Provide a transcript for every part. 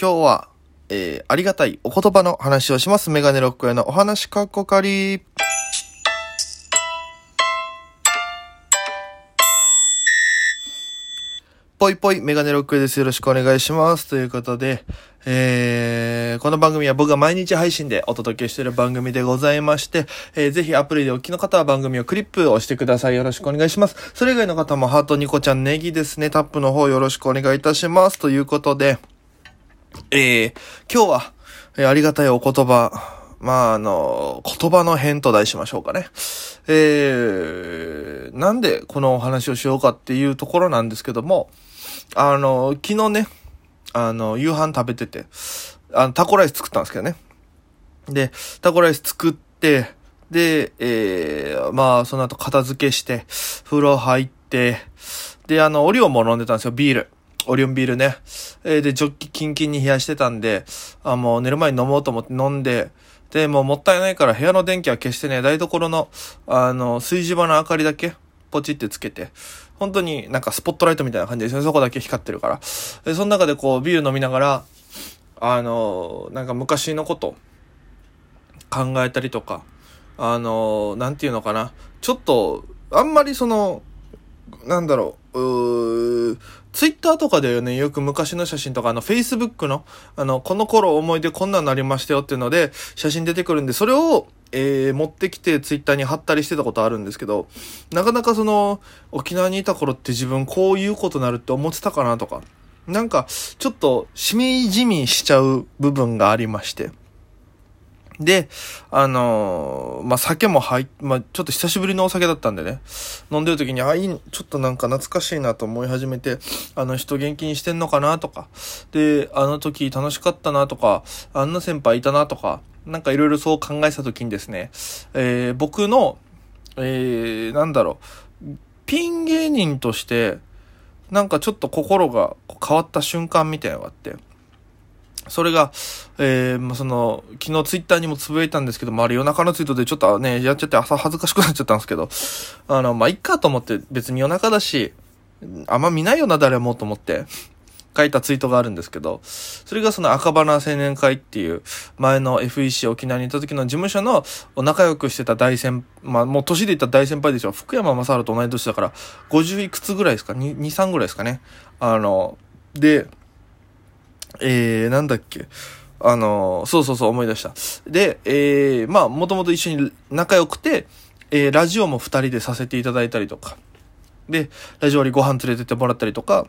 今日は、えー、ありがたいお言葉の話をします。メガネロックへのお話かっこかり。ぽいぽいメガネロックです。よろしくお願いします。ということで、えー、この番組は僕が毎日配信でお届けしている番組でございまして、えー、ぜひアプリでお聞きの方は番組をクリップ押してください。よろしくお願いします。それ以外の方もハートニコちゃんネギですね。タップの方よろしくお願いいたします。ということで、えー、今日は、えー、ありがたいお言葉、まあ、あの、言葉の変と題しましょうかね。えー、なんでこのお話をしようかっていうところなんですけども、あの、昨日ね、あの、夕飯食べてて、あの、タコライス作ったんですけどね。で、タコライス作って、で、えー、まあ、その後片付けして、風呂入って、で、あの、オリオンも飲んでたんですよ、ビール。オリオンビールね。えー、で、ジョッキキンキンに冷やしてたんで、あ、もう寝る前に飲もうと思って飲んで、で、もうもったいないから部屋の電気は消してね、台所の、あの、炊事場の明かりだけ、ポチってつけて、本当になんかスポットライトみたいな感じですね。そこだけ光ってるから。で、その中でこう、ビール飲みながら、あの、なんか昔のこと考えたりとか、あの、なんていうのかな。ちょっと、あんまりその、なんだろう、うツイッターとかでね、よく昔の写真とか、あの、Facebook の、あの、この頃思い出こんなんなりましたよっていうので、写真出てくるんで、それを、えー、持ってきてツイッターに貼ったりしてたことあるんですけど、なかなかその、沖縄にいた頃って自分こういうことなるって思ってたかなとか、なんか、ちょっと、しみじみしちゃう部分がありまして。で、あのー、まあ、酒も入っ、まあ、ちょっと久しぶりのお酒だったんでね、飲んでる時に、あ、いい、ちょっとなんか懐かしいなと思い始めて、あの人元気にしてんのかなとか、で、あの時楽しかったなとか、あんな先輩いたなとか、なんかいろいろそう考えた時にですね、えー、僕の、えー、なんだろう、ピン芸人として、なんかちょっと心が変わった瞬間みたいなのがあって、それが、えー、まあ、その、昨日ツイッターにもつぶやいたんですけども、あれ夜中のツイートでちょっとね、やっちゃって朝恥ずかしくなっちゃったんですけど、あの、まあ、いっかと思って別に夜中だし、あんま見ないよな、誰もと思って、書いたツイートがあるんですけど、それがその赤花青年会っていう、前の FEC 沖縄にいた時の事務所のお仲良くしてた大先、まあもう年で言った大先輩でしょ。福山雅治と同い年だから、50いくつぐらいですか ?2、2 3ぐらいですかね。あの、で、えー、なんだっけ？あの、そうそうそう思い出した。で、えー、まあ、もともと一緒に仲良くて、えー、ラジオも二人でさせていただいたりとか、で、ラジオにご飯連れてってもらったりとか、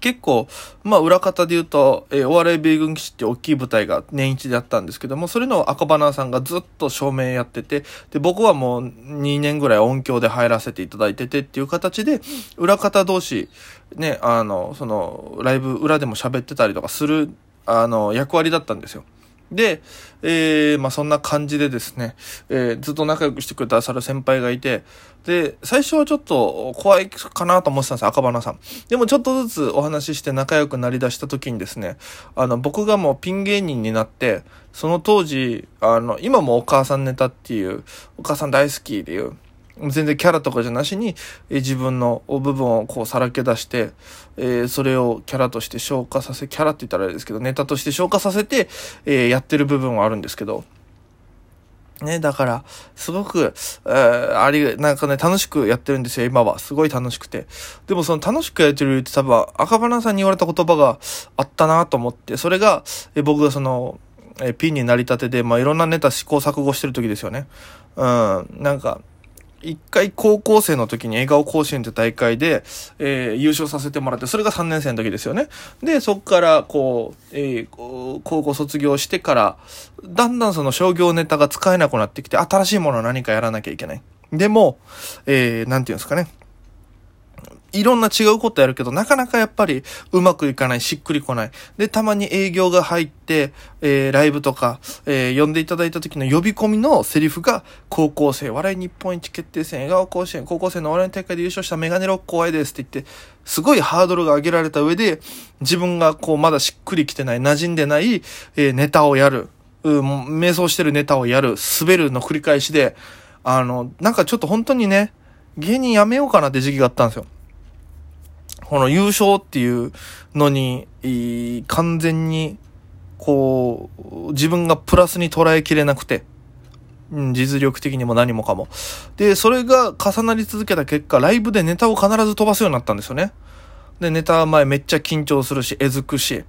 結構、まあ、裏方で言うと、えー、お笑い米軍基地って大きい舞台が年一であったんですけども、それの赤花さんがずっと照明やってて、で、僕はもう2年ぐらい音響で入らせていただいててっていう形で、裏方同士、ね、あの、その、ライブ裏でも喋ってたりとかする、あの、役割だったんですよ。で、えー、まあそんな感じでですね、えー、ずっと仲良くしてくださる先輩がいて、で、最初はちょっと怖いかなと思ってたんです赤花さん。でもちょっとずつお話しして仲良くなりだした時にですね、あの、僕がもうピン芸人になって、その当時、あの、今もお母さんネタっていう、お母さん大好きっていう、全然キャラとかじゃなしに、え自分の部分をこうさらけ出して、えー、それをキャラとして消化させ、キャラって言ったらあれですけど、ネタとして消化させて、えー、やってる部分はあるんですけど、ね、だから、すごく、えー、あり、なんかね、楽しくやってるんですよ、今は。すごい楽しくて。でもその楽しくやってるって多分、赤花さんに言われた言葉があったなと思って、それが、え僕がその、えピンになりたてで、まあ、いろんなネタ試行錯誤してる時ですよね。うん、なんか、一回高校生の時に笑顔甲子園って大会で、えー、優勝させてもらって、それが3年生の時ですよね。で、そこから、こう、えー、高校卒業してから、だんだんその商業ネタが使えなくなってきて、新しいものを何かやらなきゃいけない。でも、えー、なんていうんですかね。いろんな違うことやるけど、なかなかやっぱりうまくいかない、しっくりこない。で、たまに営業が入って、えー、ライブとか、えー、呼んでいただいた時の呼び込みのセリフが、高校生、笑い日本一決定戦、笑顔甲子園、高校生の笑い大会で優勝したメガネロック怖いですって言って、すごいハードルが上げられた上で、自分がこう、まだしっくりきてない、馴染んでない、えー、ネタをやる。うん、瞑想してるネタをやる、滑るの繰り返しで、あの、なんかちょっと本当にね、芸人やめようかなって時期があったんですよ。この優勝っていうのに、完全に、こう、自分がプラスに捉えきれなくて、うん、実力的にも何もかも。で、それが重なり続けた結果、ライブでネタを必ず飛ばすようになったんですよね。で、ネタ前めっちゃ緊張するし、えずくし。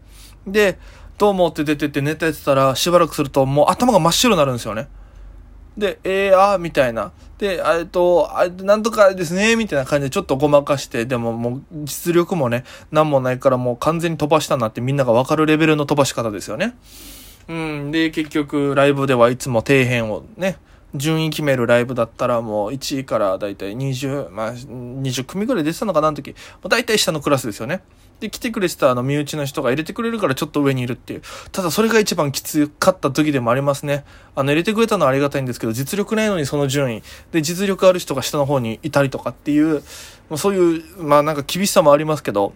で、どうもって出てってネタやってたら、しばらくするともう頭が真っ白になるんですよね。で、えー、あー、みたいな。で、えっと、あなんとかですね、みたいな感じでちょっとごまかして、でももう実力もね、なんもないからもう完全に飛ばしたなってみんながわかるレベルの飛ばし方ですよね。うん。で、結局、ライブではいつも底辺をね、順位決めるライブだったらもう1位からだいたい20、まあ、20組ぐらい出てたのかな、あの時。だいたい下のクラスですよね。で、来てくれてたあの身内の人が入れてくれるからちょっと上にいるっていう。ただそれが一番きつかった時でもありますね。あの、入れてくれたのはありがたいんですけど、実力ないのにその順位。で、実力ある人が下の方にいたりとかっていう、まあ、そういう、まあなんか厳しさもありますけど、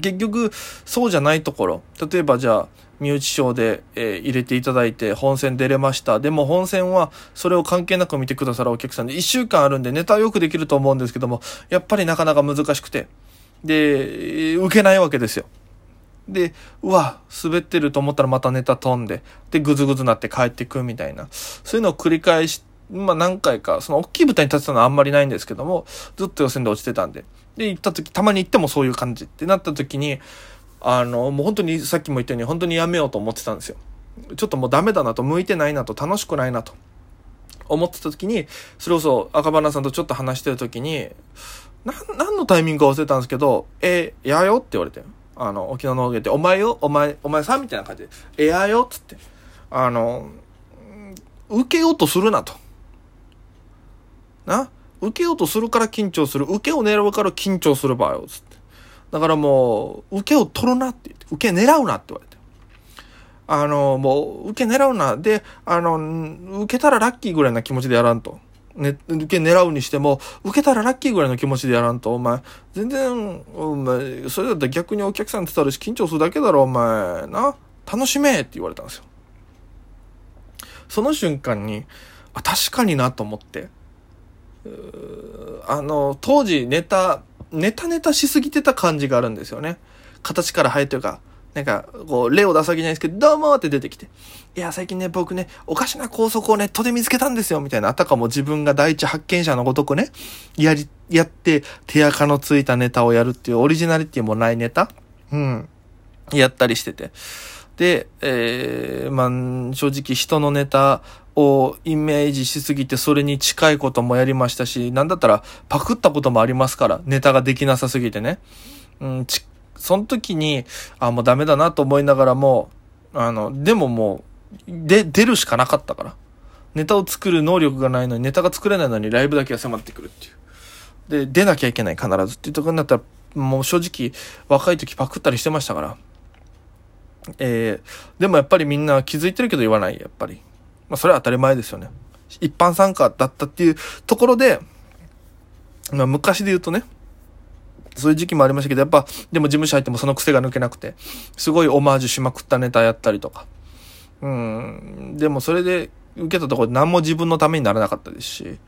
結局、そうじゃないところ。例えばじゃあ、身内賞で、えー、入れていただいて本戦出れました。でも本戦はそれを関係なく見てくださるお客さんで1週間あるんでネタはよくできると思うんですけども、やっぱりなかなか難しくて。で、受けないわけですよ。で、うわ、滑ってると思ったらまたネタ飛んで、で、ぐずぐずなって帰ってくみたいな。そういうのを繰り返し、まあ何回か、その大きい舞台に立ってたのはあんまりないんですけども、ずっと予選で落ちてたんで。で、行った時、たまに行ってもそういう感じってなった時に、あの、もう本当にさっきも言ったように本当にやめようと思ってたんですよ。ちょっともうダメだなと、向いてないなと、楽しくないなと思ってた時に、それこそ赤羽さんとちょっと話してる時に、な、何のタイミングか忘れたんですけど、えー、やよって言われて。あの、沖縄の方言って、お前よ、お前、お前さんみたいな感じで、えやよっつって。あの、受けようとするなと。な？受けようとするから緊張する。受けを狙うから緊張する場合を、つって。だからもう、受けを取るなって言って、受け狙うなって言われて。あの、もう、受け狙うな。で、あの、受けたらラッキーぐらいな気持ちでやらんと。ね、受け狙うにしても、受けたらラッキーぐらいの気持ちでやらんと、お前、全然、お前、それだったら逆にお客さんってたるし緊張するだけだろ、お前、な、楽しめって言われたんですよ。その瞬間に、あ、確かになと思って、あの、当時ネタ、ネタネタしすぎてた感じがあるんですよね。形から入ってるか、なんか、こう、例を出すわけじゃないですけど、どうもって出てきて。いや、最近ね、僕ね、おかしな高速をネットで見つけたんですよ、みたいな。あたかも自分が第一発見者のごとくね、やり、やって、手垢のついたネタをやるっていう、オリジナリティもないネタうん。やったりしてて。で、えー、まあ、正直人のネタをイメージしすぎてそれに近いこともやりましたし、なんだったらパクったこともありますから、ネタができなさすぎてね。うん、その時に、あ、もうダメだなと思いながらも、あの、でももう、で、出るしかなかったから。ネタを作る能力がないのに、ネタが作れないのにライブだけは迫ってくるっていう。で、出なきゃいけない必ずっていうところになったら、もう正直、若い時パクったりしてましたから。えー、でもやっぱりみんな気づいてるけど言わない、やっぱり。まあ、それは当たり前ですよね。一般参加だったっていうところで、まあ、昔で言うとね、そういう時期もありましたけど、やっぱ、でも事務所入ってもその癖が抜けなくて、すごいオマージュしまくったネタやったりとか。うん。でもそれで受けたところで何も自分のためにならなかったですし。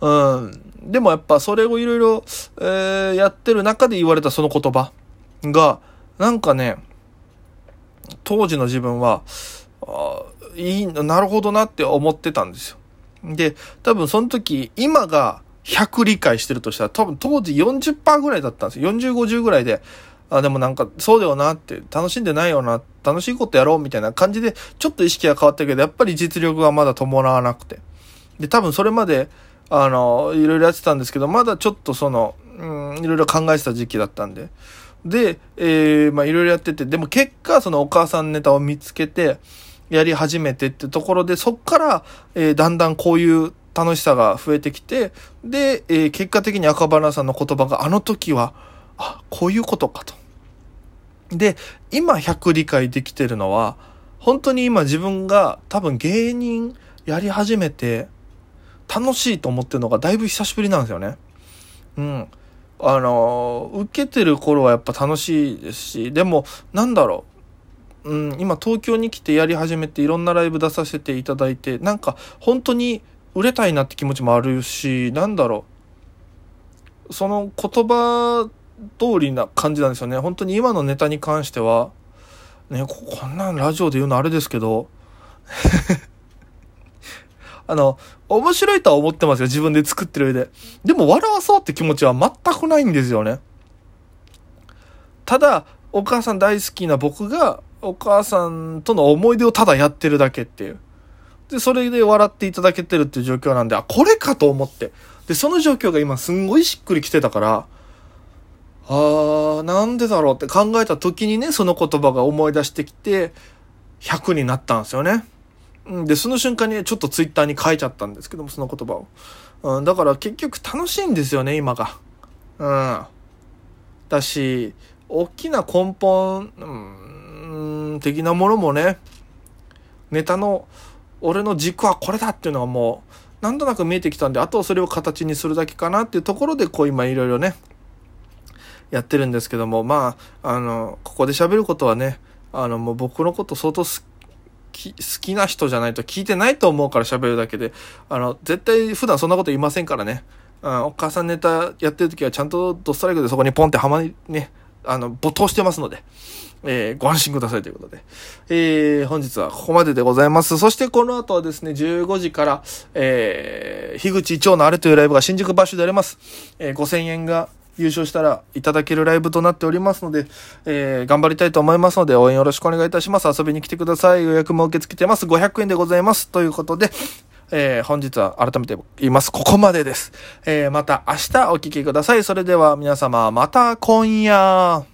うん。でもやっぱそれをいろいろ、えー、やってる中で言われたその言葉が、なんかね、当時の自分は、あいい、なるほどなって思ってたんですよ。で、多分その時、今が100理解してるとしたら、多分当時40%ぐらいだったんですよ。40、50ぐらいで、あ、でもなんか、そうだよなって、楽しんでないよな、楽しいことやろうみたいな感じで、ちょっと意識が変わったけど、やっぱり実力がまだ伴わなくて。で、多分それまで、あの、いろいろやってたんですけど、まだちょっとその、うん、いろいろ考えてた時期だったんで。で、えー、まあいろいろやってて、でも結果、そのお母さんネタを見つけて、やり始めてってところで、そっから、えー、だんだんこういう楽しさが増えてきて、で、えー、結果的に赤羽さんの言葉があの時は、あ、こういうことかと。で、今100理解できてるのは、本当に今自分が多分芸人やり始めて楽しいと思ってるのがだいぶ久しぶりなんですよね。うん。あの、受けてる頃はやっぱ楽しいですし、でも、なんだろう。うん、今東京に来てやり始めていろんなライブ出させていただいて、なんか本当に売れたいなって気持ちもあるし、なんだろう。その言葉通りな感じなんですよね。本当に今のネタに関しては、ね、こんなんラジオで言うのあれですけど、あの、面白いとは思ってますよ。自分で作ってる上で。でも笑わそうって気持ちは全くないんですよね。ただ、お母さん大好きな僕が、お母さんとの思い出をただやってるだけっていう。で、それで笑っていただけてるっていう状況なんで、あ、これかと思って。で、その状況が今すんごいしっくりきてたから、あー、なんでだろうって考えた時にね、その言葉が思い出してきて、100になったんですよね。で、その瞬間にちょっとツイッターに書いちゃったんですけども、その言葉を。うん、だから結局楽しいんですよね、今が。うん。だし、大きな根本、うん、的なものもね、ネタの、俺の軸はこれだっていうのはもう、なんとなく見えてきたんで、あとそれを形にするだけかなっていうところで、こう今いろいろね、やってるんですけども、まあ、あの、ここで喋ることはね、あの、もう僕のこと相当好き、好きな人じゃないと聞いてないと思うから喋るだけで、あの、絶対普段そんなこと言いませんからね。うん、お母さんネタやってる時はちゃんとドストライクでそこにポンってはまり、ね、あの、没頭してますので、えー、ご安心くださいということで。えー、本日はここまででございます。そしてこの後はですね、15時から、えー、樋口町のあれというライブが新宿バッシュであります。えー、5000円が優勝したらいただけるライブとなっておりますので、えー、頑張りたいと思いますので、応援よろしくお願いいたします。遊びに来てください。予約も受け付けてます。500円でございます。ということで、えー、本日は改めて言います。ここまでです。えー、また明日お聴きください。それでは皆様、また今夜。